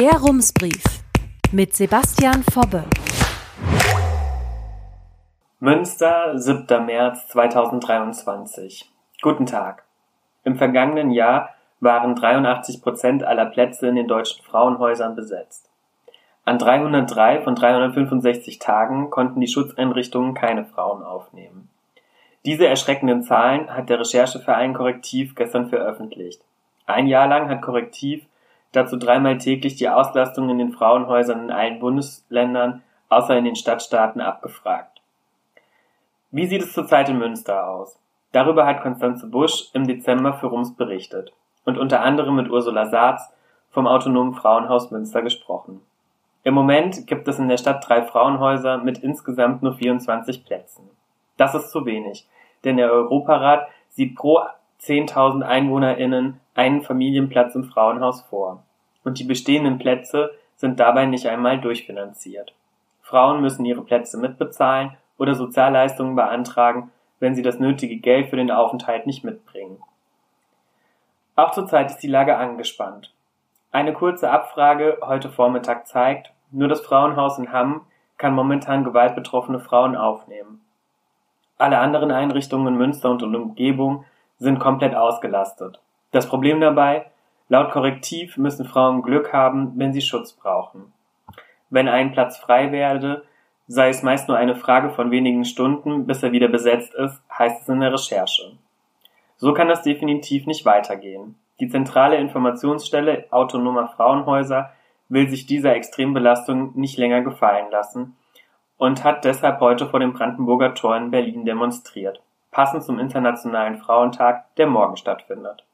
Der Rumsbrief mit Sebastian Fobbe. Münster, 7. März 2023. Guten Tag. Im vergangenen Jahr waren 83 Prozent aller Plätze in den deutschen Frauenhäusern besetzt. An 303 von 365 Tagen konnten die Schutzeinrichtungen keine Frauen aufnehmen. Diese erschreckenden Zahlen hat der Rechercheverein Korrektiv gestern veröffentlicht. Ein Jahr lang hat Korrektiv dazu dreimal täglich die Auslastung in den Frauenhäusern in allen Bundesländern außer in den Stadtstaaten abgefragt. Wie sieht es zurzeit in Münster aus? Darüber hat Konstanze Busch im Dezember für Rums berichtet und unter anderem mit Ursula Saatz vom Autonomen Frauenhaus Münster gesprochen. Im Moment gibt es in der Stadt drei Frauenhäuser mit insgesamt nur 24 Plätzen. Das ist zu wenig, denn der Europarat sieht pro 10.000 EinwohnerInnen einen Familienplatz im Frauenhaus vor. Und die bestehenden Plätze sind dabei nicht einmal durchfinanziert. Frauen müssen ihre Plätze mitbezahlen oder Sozialleistungen beantragen, wenn sie das nötige Geld für den Aufenthalt nicht mitbringen. Auch zurzeit ist die Lage angespannt. Eine kurze Abfrage heute Vormittag zeigt, nur das Frauenhaus in Hamm kann momentan gewaltbetroffene Frauen aufnehmen. Alle anderen Einrichtungen in Münster und Umgebung sind komplett ausgelastet. Das Problem dabei, laut Korrektiv müssen Frauen Glück haben, wenn sie Schutz brauchen. Wenn ein Platz frei werde, sei es meist nur eine Frage von wenigen Stunden, bis er wieder besetzt ist, heißt es in der Recherche. So kann das definitiv nicht weitergehen. Die zentrale Informationsstelle autonomer Frauenhäuser will sich dieser Extrembelastung nicht länger gefallen lassen und hat deshalb heute vor dem Brandenburger Tor in Berlin demonstriert passend zum Internationalen Frauentag, der morgen stattfindet.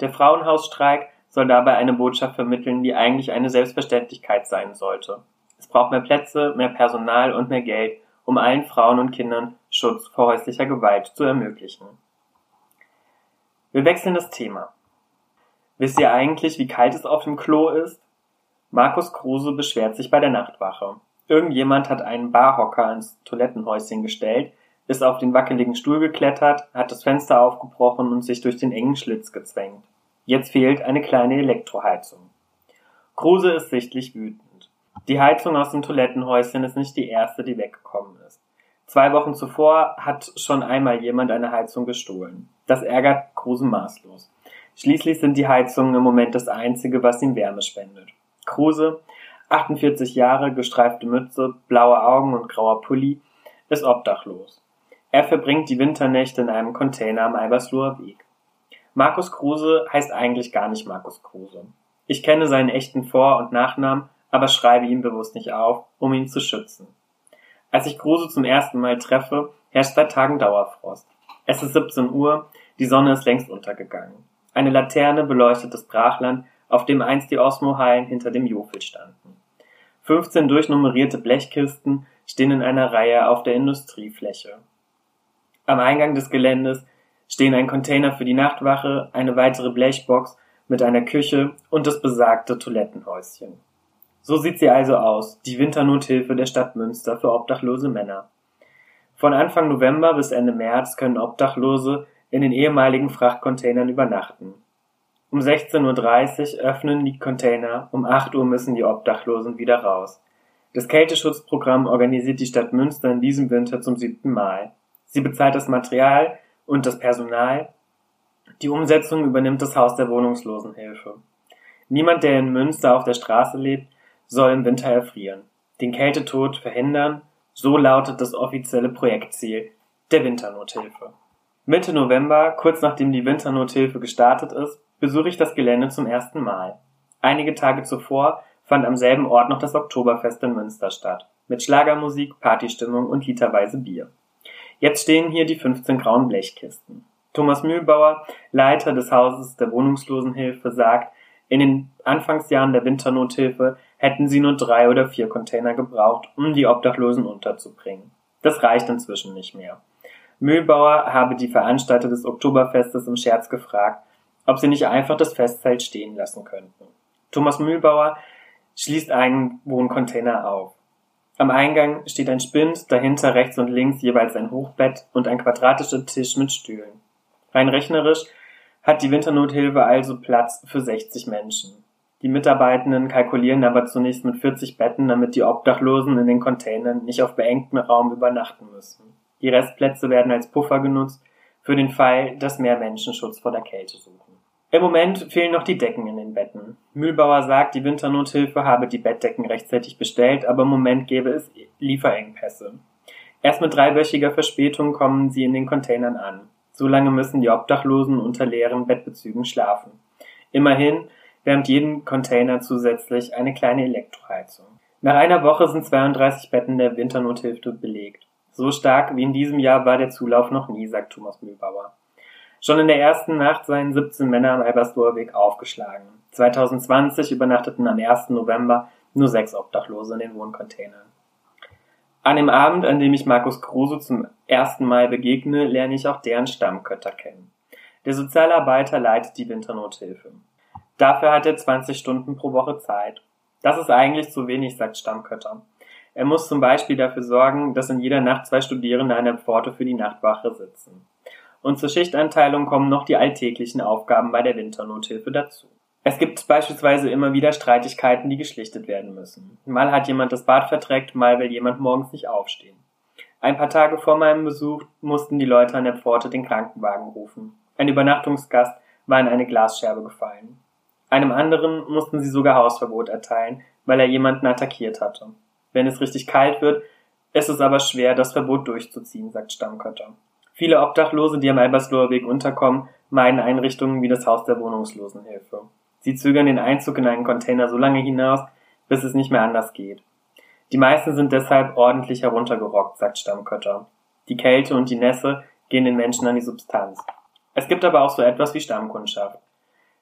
Der Frauenhausstreik soll dabei eine Botschaft vermitteln, die eigentlich eine Selbstverständlichkeit sein sollte. Es braucht mehr Plätze, mehr Personal und mehr Geld, um allen Frauen und Kindern Schutz vor häuslicher Gewalt zu ermöglichen. Wir wechseln das Thema. Wisst ihr eigentlich, wie kalt es auf dem Klo ist? Markus Kruse beschwert sich bei der Nachtwache. Irgendjemand hat einen Barhocker ins Toilettenhäuschen gestellt, ist auf den wackeligen Stuhl geklettert, hat das Fenster aufgebrochen und sich durch den engen Schlitz gezwängt. Jetzt fehlt eine kleine Elektroheizung. Kruse ist sichtlich wütend. Die Heizung aus dem Toilettenhäuschen ist nicht die erste, die weggekommen ist. Zwei Wochen zuvor hat schon einmal jemand eine Heizung gestohlen. Das ärgert Kruse maßlos. Schließlich sind die Heizungen im Moment das einzige, was ihm Wärme spendet. Kruse, 48 Jahre, gestreifte Mütze, blaue Augen und grauer Pulli, ist obdachlos. Er verbringt die Winternächte in einem Container am Albersloher Weg. Markus Kruse heißt eigentlich gar nicht Markus Kruse. Ich kenne seinen echten Vor- und Nachnamen, aber schreibe ihn bewusst nicht auf, um ihn zu schützen. Als ich Kruse zum ersten Mal treffe, herrscht seit Tagen Dauerfrost. Es ist 17 Uhr, die Sonne ist längst untergegangen. Eine Laterne beleuchtet das Brachland, auf dem einst die Osmo-Hallen hinter dem Jofel standen. 15 durchnummerierte Blechkisten stehen in einer Reihe auf der Industriefläche. Am Eingang des Geländes stehen ein Container für die Nachtwache, eine weitere Blechbox mit einer Küche und das besagte Toilettenhäuschen. So sieht sie also aus, die Winternothilfe der Stadt Münster für obdachlose Männer. Von Anfang November bis Ende März können Obdachlose in den ehemaligen Frachtcontainern übernachten. Um 16.30 Uhr öffnen die Container, um 8 Uhr müssen die Obdachlosen wieder raus. Das Kälteschutzprogramm organisiert die Stadt Münster in diesem Winter zum siebten Mal. Sie bezahlt das Material und das Personal. Die Umsetzung übernimmt das Haus der Wohnungslosenhilfe. Niemand, der in Münster auf der Straße lebt, soll im Winter erfrieren. Den Kältetod verhindern, so lautet das offizielle Projektziel der Winternothilfe. Mitte November, kurz nachdem die Winternothilfe gestartet ist, besuche ich das Gelände zum ersten Mal. Einige Tage zuvor fand am selben Ort noch das Oktoberfest in Münster statt, mit Schlagermusik, Partystimmung und literweise Bier. Jetzt stehen hier die 15 grauen Blechkisten. Thomas Mühlbauer, Leiter des Hauses der Wohnungslosenhilfe, sagt, in den Anfangsjahren der Winternothilfe hätten sie nur drei oder vier Container gebraucht, um die Obdachlosen unterzubringen. Das reicht inzwischen nicht mehr. Mühlbauer habe die Veranstalter des Oktoberfestes im Scherz gefragt, ob sie nicht einfach das Festzelt stehen lassen könnten. Thomas Mühlbauer schließt einen Wohncontainer auf. Am Eingang steht ein Spind, dahinter rechts und links jeweils ein Hochbett und ein quadratischer Tisch mit Stühlen. Rein rechnerisch hat die Winternothilfe also Platz für 60 Menschen. Die Mitarbeitenden kalkulieren aber zunächst mit 40 Betten, damit die Obdachlosen in den Containern nicht auf beengtem Raum übernachten müssen. Die Restplätze werden als Puffer genutzt, für den Fall, dass mehr Menschen Schutz vor der Kälte suchen. Im Moment fehlen noch die Decken in den Betten. Mühlbauer sagt, die Winternothilfe habe die Bettdecken rechtzeitig bestellt, aber im Moment gäbe es Lieferengpässe. Erst mit dreiwöchiger Verspätung kommen sie in den Containern an. So lange müssen die Obdachlosen unter leeren Bettbezügen schlafen. Immerhin wärmt jeden Container zusätzlich eine kleine Elektroheizung. Nach einer Woche sind 32 Betten der Winternothilfe belegt. So stark wie in diesem Jahr war der Zulauf noch nie, sagt Thomas Mühlbauer. Schon in der ersten Nacht seien 17 Männer am Albersdoer Weg aufgeschlagen. 2020 übernachteten am 1. November nur sechs Obdachlose in den Wohncontainern. An dem Abend, an dem ich Markus Kruse zum ersten Mal begegne, lerne ich auch deren Stammkötter kennen. Der Sozialarbeiter leitet die Winternothilfe. Dafür hat er 20 Stunden pro Woche Zeit. Das ist eigentlich zu wenig, sagt Stammkötter. Er muss zum Beispiel dafür sorgen, dass in jeder Nacht zwei Studierende an der Pforte für die Nachtwache sitzen. Und zur Schichteinteilung kommen noch die alltäglichen Aufgaben bei der Winternothilfe dazu. Es gibt beispielsweise immer wieder Streitigkeiten, die geschlichtet werden müssen. Mal hat jemand das Bad verdreckt, mal will jemand morgens nicht aufstehen. Ein paar Tage vor meinem Besuch mussten die Leute an der Pforte den Krankenwagen rufen. Ein Übernachtungsgast war in eine Glasscherbe gefallen. Einem anderen mussten sie sogar Hausverbot erteilen, weil er jemanden attackiert hatte. Wenn es richtig kalt wird, ist es aber schwer, das Verbot durchzuziehen, sagt Stammkötter. Viele Obdachlose, die am Albersloher Weg unterkommen, meiden Einrichtungen wie das Haus der Wohnungslosenhilfe. Sie zögern den Einzug in einen Container so lange hinaus, bis es nicht mehr anders geht. Die meisten sind deshalb ordentlich heruntergerockt, sagt Stammkötter. Die Kälte und die Nässe gehen den Menschen an die Substanz. Es gibt aber auch so etwas wie Stammkundschaft.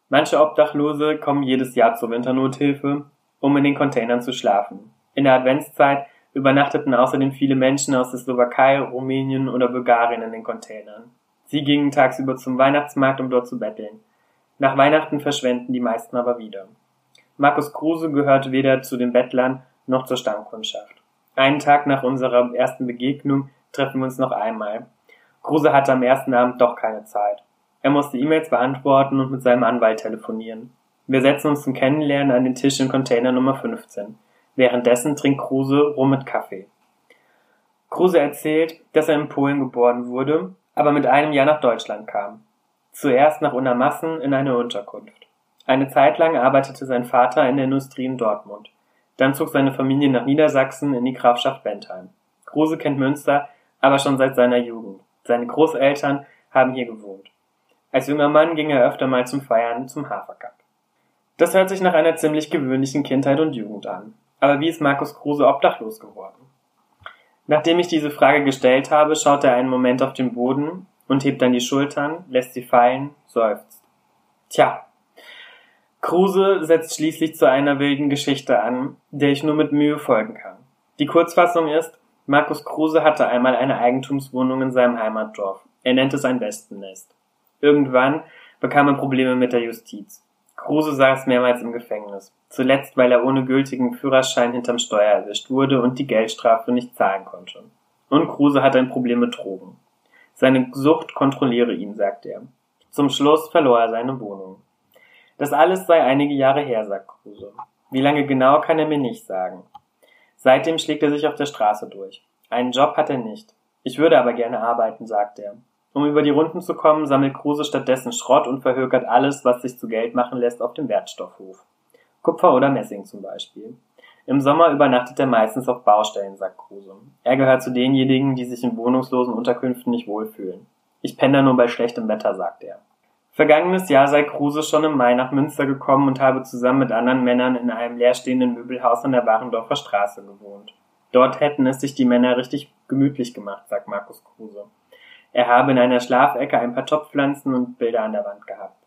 Manche Obdachlose kommen jedes Jahr zur Winternothilfe, um in den Containern zu schlafen. In der Adventszeit übernachteten außerdem viele Menschen aus der Slowakei, Rumänien oder Bulgarien in den Containern. Sie gingen tagsüber zum Weihnachtsmarkt, um dort zu betteln. Nach Weihnachten verschwenden die meisten aber wieder. Markus Kruse gehört weder zu den Bettlern noch zur Stammkundschaft. Einen Tag nach unserer ersten Begegnung treffen wir uns noch einmal. Kruse hatte am ersten Abend doch keine Zeit. Er musste E-Mails beantworten und mit seinem Anwalt telefonieren. Wir setzen uns zum Kennenlernen an den Tisch in Container Nummer 15. Währenddessen trinkt Kruse Rum mit Kaffee. Kruse erzählt, dass er in Polen geboren wurde, aber mit einem Jahr nach Deutschland kam. Zuerst nach Unermassen in eine Unterkunft. Eine Zeit lang arbeitete sein Vater in der Industrie in Dortmund. Dann zog seine Familie nach Niedersachsen in die Grafschaft Bentheim. Kruse kennt Münster aber schon seit seiner Jugend. Seine Großeltern haben hier gewohnt. Als junger Mann ging er öfter mal zum Feiern zum Hafercup. Das hört sich nach einer ziemlich gewöhnlichen Kindheit und Jugend an. Aber wie ist Markus Kruse obdachlos geworden? Nachdem ich diese Frage gestellt habe, schaut er einen Moment auf den Boden und hebt dann die Schultern, lässt sie fallen, seufzt. Tja. Kruse setzt schließlich zu einer wilden Geschichte an, der ich nur mit Mühe folgen kann. Die Kurzfassung ist, Markus Kruse hatte einmal eine Eigentumswohnung in seinem Heimatdorf. Er nennt es ein Wespennest. Irgendwann bekam er Probleme mit der Justiz. Kruse saß mehrmals im Gefängnis. Zuletzt, weil er ohne gültigen Führerschein hinterm Steuer erwischt wurde und die Geldstrafe nicht zahlen konnte. Und Kruse hat ein Problem mit Drogen. Seine Sucht kontrolliere ihn, sagt er. Zum Schluss verlor er seine Wohnung. Das alles sei einige Jahre her, sagt Kruse. Wie lange genau kann er mir nicht sagen. Seitdem schlägt er sich auf der Straße durch. Einen Job hat er nicht. Ich würde aber gerne arbeiten, sagt er. Um über die Runden zu kommen, sammelt Kruse stattdessen Schrott und verhökert alles, was sich zu Geld machen lässt, auf dem Wertstoffhof. Kupfer oder Messing zum Beispiel. Im Sommer übernachtet er meistens auf Baustellen, sagt Kruse. Er gehört zu denjenigen, die sich in wohnungslosen Unterkünften nicht wohlfühlen. Ich penne nur bei schlechtem Wetter, sagt er. Vergangenes Jahr sei Kruse schon im Mai nach Münster gekommen und habe zusammen mit anderen Männern in einem leerstehenden Möbelhaus an der Warendorfer Straße gewohnt. Dort hätten es sich die Männer richtig gemütlich gemacht, sagt Markus Kruse. Er habe in einer Schlafecke ein paar Topfpflanzen und Bilder an der Wand gehabt.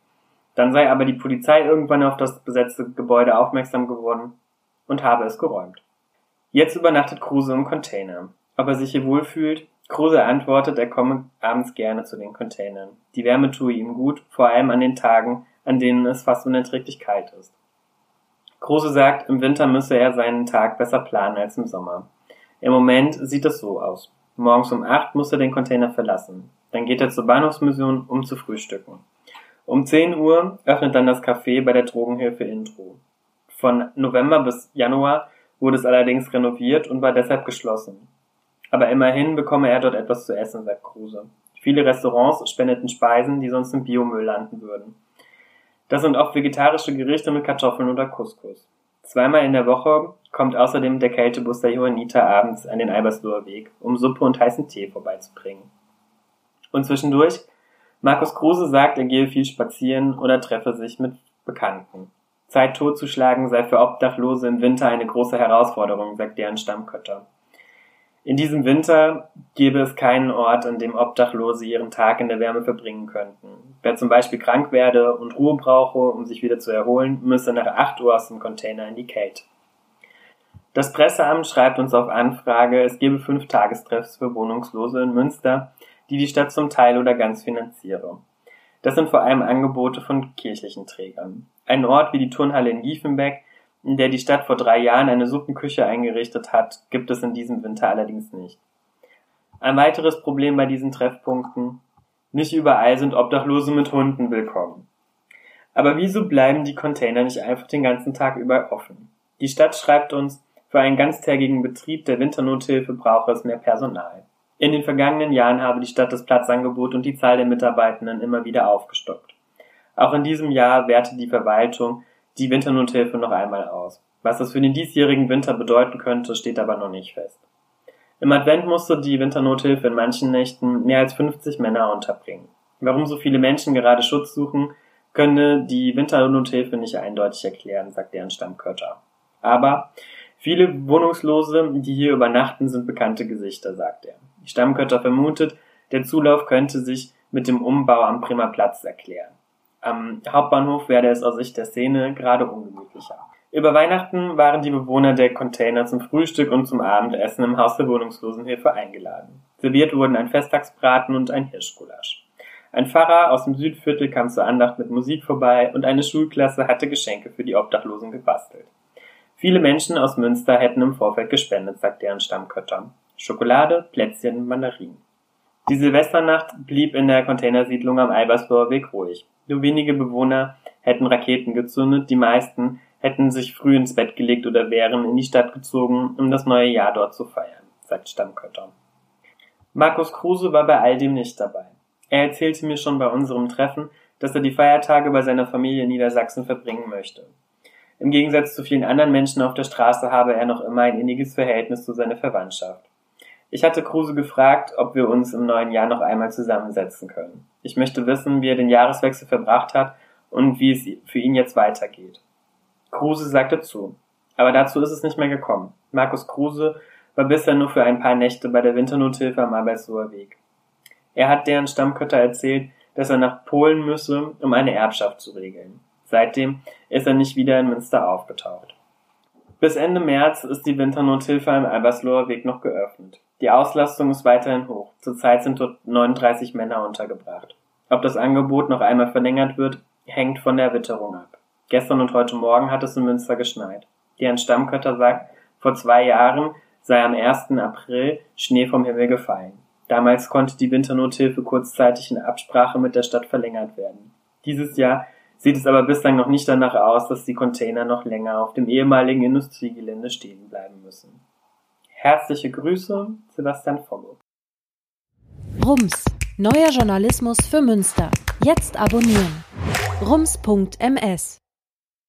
Dann sei aber die Polizei irgendwann auf das besetzte Gebäude aufmerksam geworden und habe es geräumt. Jetzt übernachtet Kruse im Container. Ob er sich hier wohlfühlt? Kruse antwortet, er komme abends gerne zu den Containern. Die Wärme tue ihm gut, vor allem an den Tagen, an denen es fast unerträglich kalt ist. Kruse sagt, im Winter müsse er seinen Tag besser planen als im Sommer. Im Moment sieht es so aus. Morgens um acht muss er den Container verlassen. Dann geht er zur Bahnhofsmission, um zu frühstücken. Um 10 Uhr öffnet dann das Café bei der Drogenhilfe Intro. Von November bis Januar wurde es allerdings renoviert und war deshalb geschlossen. Aber immerhin bekomme er dort etwas zu essen, sagt Kruse. Viele Restaurants spendeten Speisen, die sonst im Biomüll landen würden. Das sind oft vegetarische Gerichte mit Kartoffeln oder Couscous. Zweimal in der Woche kommt außerdem der Kältebus der Johanniter abends an den Albersloher Weg, um Suppe und heißen Tee vorbeizubringen. Und zwischendurch, Markus Kruse sagt, er gehe viel spazieren oder treffe sich mit Bekannten. Zeit totzuschlagen sei für Obdachlose im Winter eine große Herausforderung, sagt deren Stammkötter. In diesem Winter gäbe es keinen Ort, an dem Obdachlose ihren Tag in der Wärme verbringen könnten. Wer zum Beispiel krank werde und Ruhe brauche, um sich wieder zu erholen, müsse nach 8 Uhr aus dem Container in die Kälte. Das Presseamt schreibt uns auf Anfrage, es gebe fünf Tagestreffs für Wohnungslose in Münster, die die Stadt zum Teil oder ganz finanziere. Das sind vor allem Angebote von kirchlichen Trägern. Ein Ort wie die Turnhalle in Giefenbeck in der die Stadt vor drei Jahren eine Suppenküche eingerichtet hat, gibt es in diesem Winter allerdings nicht. Ein weiteres Problem bei diesen Treffpunkten, nicht überall sind Obdachlose mit Hunden willkommen. Aber wieso bleiben die Container nicht einfach den ganzen Tag über offen? Die Stadt schreibt uns, für einen ganztägigen Betrieb der Winternothilfe brauche es mehr Personal. In den vergangenen Jahren habe die Stadt das Platzangebot und die Zahl der Mitarbeitenden immer wieder aufgestockt. Auch in diesem Jahr werte die Verwaltung die Winternothilfe noch einmal aus. Was das für den diesjährigen Winter bedeuten könnte, steht aber noch nicht fest. Im Advent musste die Winternothilfe in manchen Nächten mehr als 50 Männer unterbringen. Warum so viele Menschen gerade Schutz suchen, könne die Winternothilfe nicht eindeutig erklären, sagt deren Stammkötter. Aber viele Wohnungslose, die hier übernachten, sind bekannte Gesichter, sagt er. Die Stammkötter vermutet, der Zulauf könnte sich mit dem Umbau am Primer Platz erklären. Am Hauptbahnhof werde es aus Sicht der Szene gerade ungemütlicher. Über Weihnachten waren die Bewohner der Container zum Frühstück und zum Abendessen im Haus der Wohnungslosenhilfe eingeladen. Serviert wurden ein Festtagsbraten und ein Hirschgulasch. Ein Pfarrer aus dem Südviertel kam zur Andacht mit Musik vorbei und eine Schulklasse hatte Geschenke für die Obdachlosen gebastelt. Viele Menschen aus Münster hätten im Vorfeld gespendet, sagt deren Stammkötter. Schokolade, Plätzchen, Mandarinen. Die Silvesternacht blieb in der Containersiedlung am Albersloher Weg ruhig. Nur wenige Bewohner hätten Raketen gezündet, die meisten hätten sich früh ins Bett gelegt oder wären in die Stadt gezogen, um das neue Jahr dort zu feiern, sagt Stammkötter. Markus Kruse war bei all dem nicht dabei. Er erzählte mir schon bei unserem Treffen, dass er die Feiertage bei seiner Familie in Niedersachsen verbringen möchte. Im Gegensatz zu vielen anderen Menschen auf der Straße habe er noch immer ein inniges Verhältnis zu seiner Verwandtschaft. Ich hatte Kruse gefragt, ob wir uns im neuen Jahr noch einmal zusammensetzen können. Ich möchte wissen, wie er den Jahreswechsel verbracht hat und wie es für ihn jetzt weitergeht. Kruse sagte zu. Aber dazu ist es nicht mehr gekommen. Markus Kruse war bisher nur für ein paar Nächte bei der Winternothilfe am Arbeitsloher Weg. Er hat deren Stammkötter erzählt, dass er nach Polen müsse, um eine Erbschaft zu regeln. Seitdem ist er nicht wieder in Münster aufgetaucht. Bis Ende März ist die Winternothilfe am Albersloher Weg noch geöffnet. Die Auslastung ist weiterhin hoch. Zurzeit sind dort 39 Männer untergebracht. Ob das Angebot noch einmal verlängert wird, hängt von der Witterung ab. Gestern und heute Morgen hat es in Münster geschneit. Deren Stammkötter sagt, vor zwei Jahren sei am 1. April Schnee vom Himmel gefallen. Damals konnte die Winternothilfe kurzzeitig in Absprache mit der Stadt verlängert werden. Dieses Jahr sieht es aber bislang noch nicht danach aus, dass die Container noch länger auf dem ehemaligen Industriegelände stehen bleiben müssen. Herzliche Grüße, Sebastian Foggo. Rums, neuer Journalismus für Münster. Jetzt abonnieren. rums.ms